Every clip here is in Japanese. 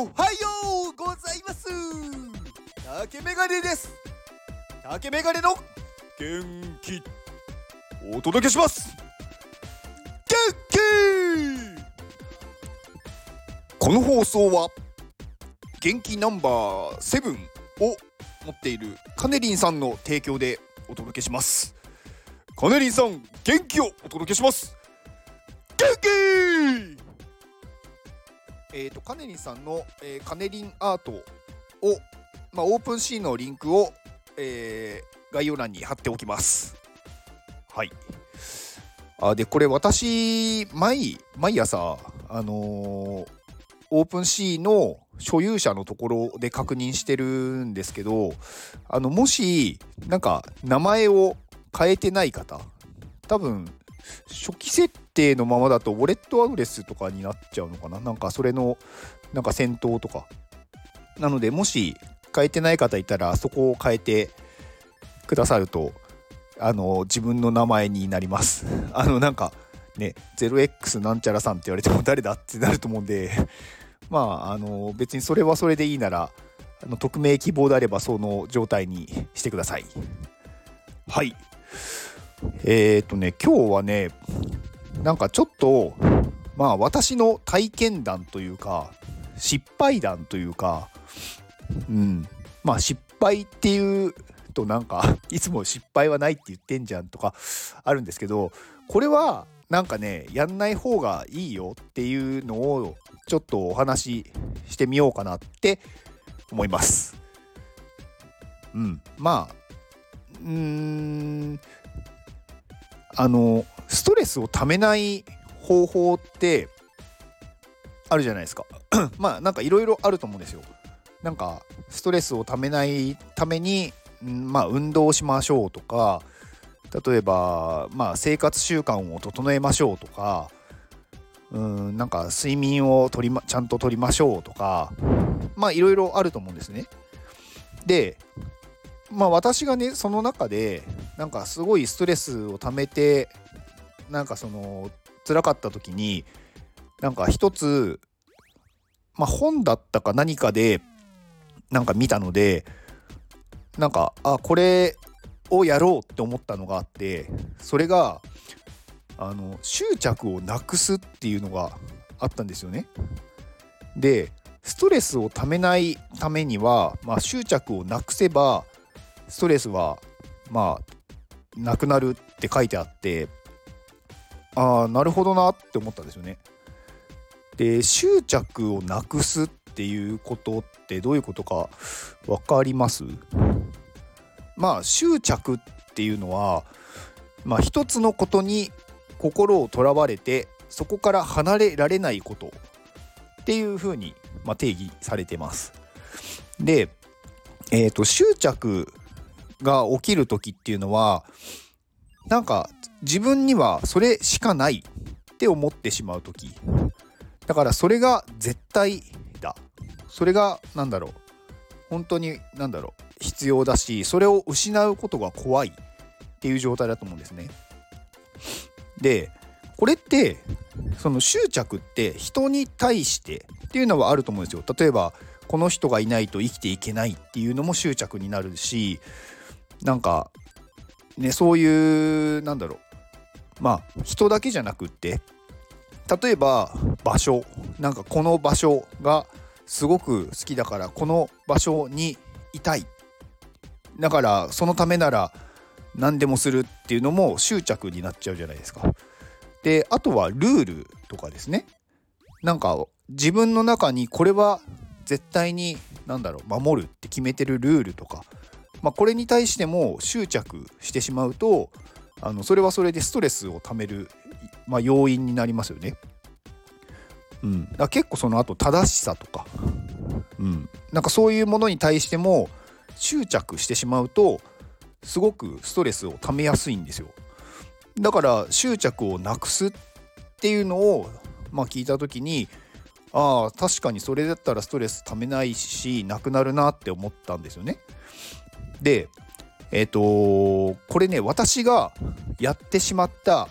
おはようございます。竹メガネです。竹メガネの元気。お届けします。元気。この放送は元気ナンバーセブンを持っているカネリンさんの提供でお届けします。カネリンさん元気をお届けします。元気えーと、カネリンさんの、えー、カネリンアートを、まあ、 OpenSea のリンクを、えー、概要欄に貼っておきます。はい。あで、これ私、毎、毎朝、あのー、 OpenSea の所有者のところで確認してるんですけど、あの、もし、なんか、名前を変えてない方、多分、初期設定のままだとウォレットアドレスとかになっちゃうのかな？なんかそれのなんか先頭とか。なのでもし変えてない方いたらそこを変えてくださるとあの自分の名前になります。あのなんかね 0x なんちゃらさんって言われても誰だってなると思うんで まああの別にそれはそれでいいならあの匿名希望であればその状態にしてください。はい。えー、とね、今日はね、なんかちょっと、まあ私の体験談というか、失敗談というか、うん、まあ失敗っていうとなんか、いつも失敗はないって言ってんじゃんとかあるんですけど、これはなんかね、やんない方がいいよっていうのをちょっとお話ししてみようかなって思います。うん、まあ、うーん、あのストレスをためない方法ってあるじゃないですか。まあなんかいろいろあると思うんですよ。なんかストレスをためないためにまあ運動しましょうとか例えばまあ生活習慣を整えましょうとかうんなんか睡眠をとり、ま、ちゃんととりましょうとかまあいろいろあると思うんですね。でまあ私がねその中でなんかすごいストレスをためてなんかその辛かった時になんか一つまあ本だったか何かでなんか見たのでなんかあこれをやろうって思ったのがあってそれがあの執着をなくすっていうのがあったんですよね。でストレスをためないためには、まあ、執着をなくせばストレスはまあなくなるって書いてあってああなるほどなって思ったんですよね。で執着をなくすっていうことってどういうことか分かります？まあ執着っていうのはまあ一つのことに心をとらわれてそこから離れられないことっていうふうに、まあ、定義されてます。で、えーと執着が起きる時っていうのはなんか自分にはそれしかないって思ってしまう時だからそれが絶対だそれが何だろう本当に何だろう必要だしそれを失うことが怖いっていう状態だと思うんですね。でこれってその執着って人に対してっていうのはあると思うんですよ。例えばこの人がいないと生きていけないっていうのも執着になるしなんかねそういうなんだろう。まあ人だけじゃなくって例えば場所。なんかこの場所がすごく好きだからこの場所にいたい。だからそのためなら何でもするっていうのも執着になっちゃうじゃないですか。であとはルールとかですね。なんか自分の中にこれは絶対に何だろう守るって決めてるルールとかまあ、これに対しても執着してしまうとあのそれはそれでストレスをためる、まあ、要因になりますよね。うん、だ結構その後正しさとか、うん、なんかそういうものに対しても執着してしまうとすごくストレスをためやすいんですよ。だから執着をなくすっていうのを、まあ、聞いた時にああ確かにそれだったらストレスためないしなくなるなって思ったんですよね。で、えっ、ー、とこれね、私がやってしまった、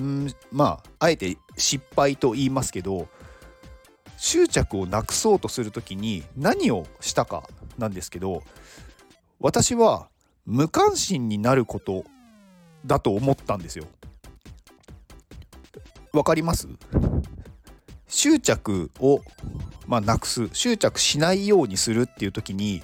んまあ、あえて失敗と言いますけど、執着をなくそうとする時に何をしたかなんですけど私は無関心になることだと思ったんですよ。わかります？執着を、まあ、なくす執着しないようにするっていう時に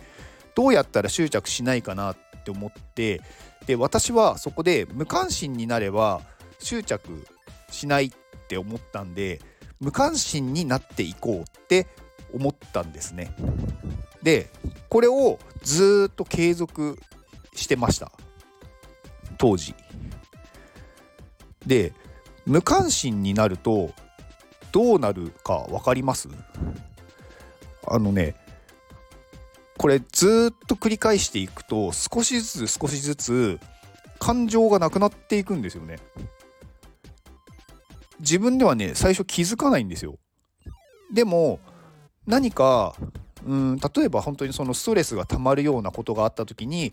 どうやったら執着しないかなって思ってで私はそこで無関心になれば執着しないって思ったんで無関心になっていこうって思ったんですね。でこれをずっと継続してました当時。で無関心になるとどうなるか分かります？あのねこれずっと繰り返していくと少しずつ少しずつ感情がなくなっていくんですよね。自分ではね最初気づかないんですよ。でも何かうん例えば本当にそのストレスが溜まるようなことがあった時に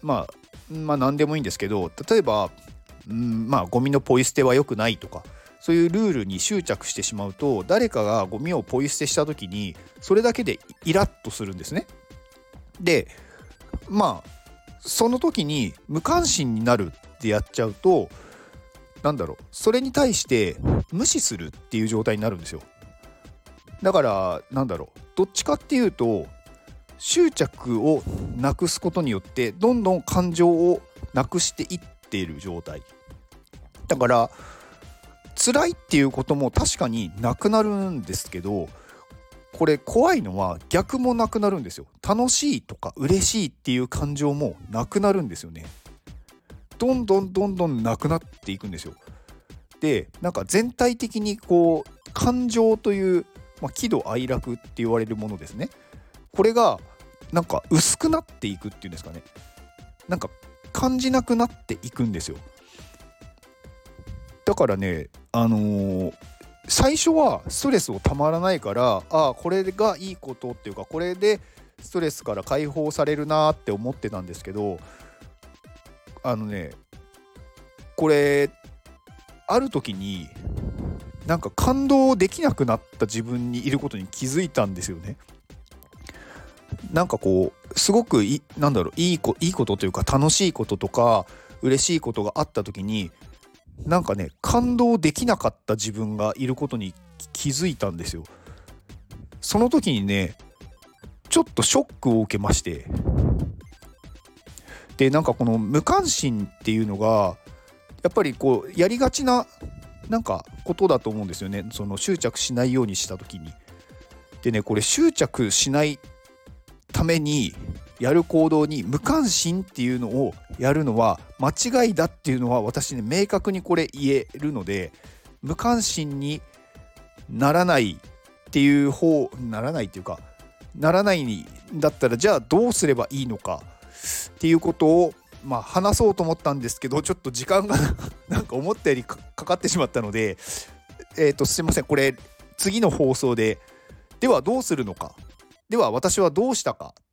まあまあ何でもいいんですけど例えばうんまあゴミのポイ捨ては良くないとかそういうルールに執着してしまうと誰かがゴミをポイ捨てした時にそれだけでイラッとするんですね。でまあその時に無関心になるってやっちゃうとなんだろうそれに対して無視するっていう状態になるんですよ。だからなんだろうどっちかっていうと執着をなくすことによってどんどん感情をなくしていっている状態だから辛いっていうことも確かになくなるんですけどこれ怖いのは逆もなくなるんですよ。楽しいとか嬉しいっていう感情もなくなるんですよね。どんどんどんどんなくなっていくんですよ。でなんか全体的にこう感情という、まあ、喜怒哀楽って言われるものですね。これがなんか薄くなっていくっていうんですかね。なんか感じなくなっていくんですよ。だからねあのー、最初はストレスをたまらないからああこれがいいことっていうかこれでストレスから解放されるなって思ってたんですけどあのねこれある時になんか感動できなくなった自分にいることに気づいたんですよね。なんかこうすごくいなんだろういいこいいことというか楽しいこととか嬉しいことがあった時になんかね感動できなかった自分がいることに気づいたんですよ。その時にねちょっとショックを受けましてでなんかこの無関心っていうのがやっぱりこうやりがちななんかことだと思うんですよねその執着しないようにした時に。でねこれ執着しないためにやる行動に無関心っていうのをやるのは間違いだっていうのは私ね明確にこれ言えるので無関心にならないっていう方ならないっていうかならないんだったらじゃあどうすればいいのかっていうことをまあ話そうと思ったんですけどちょっと時間が なんか思ったよりかかってしまったのでえっ、ー、とすいません。これ次の放送でではどうするのか。では私はどうしたか。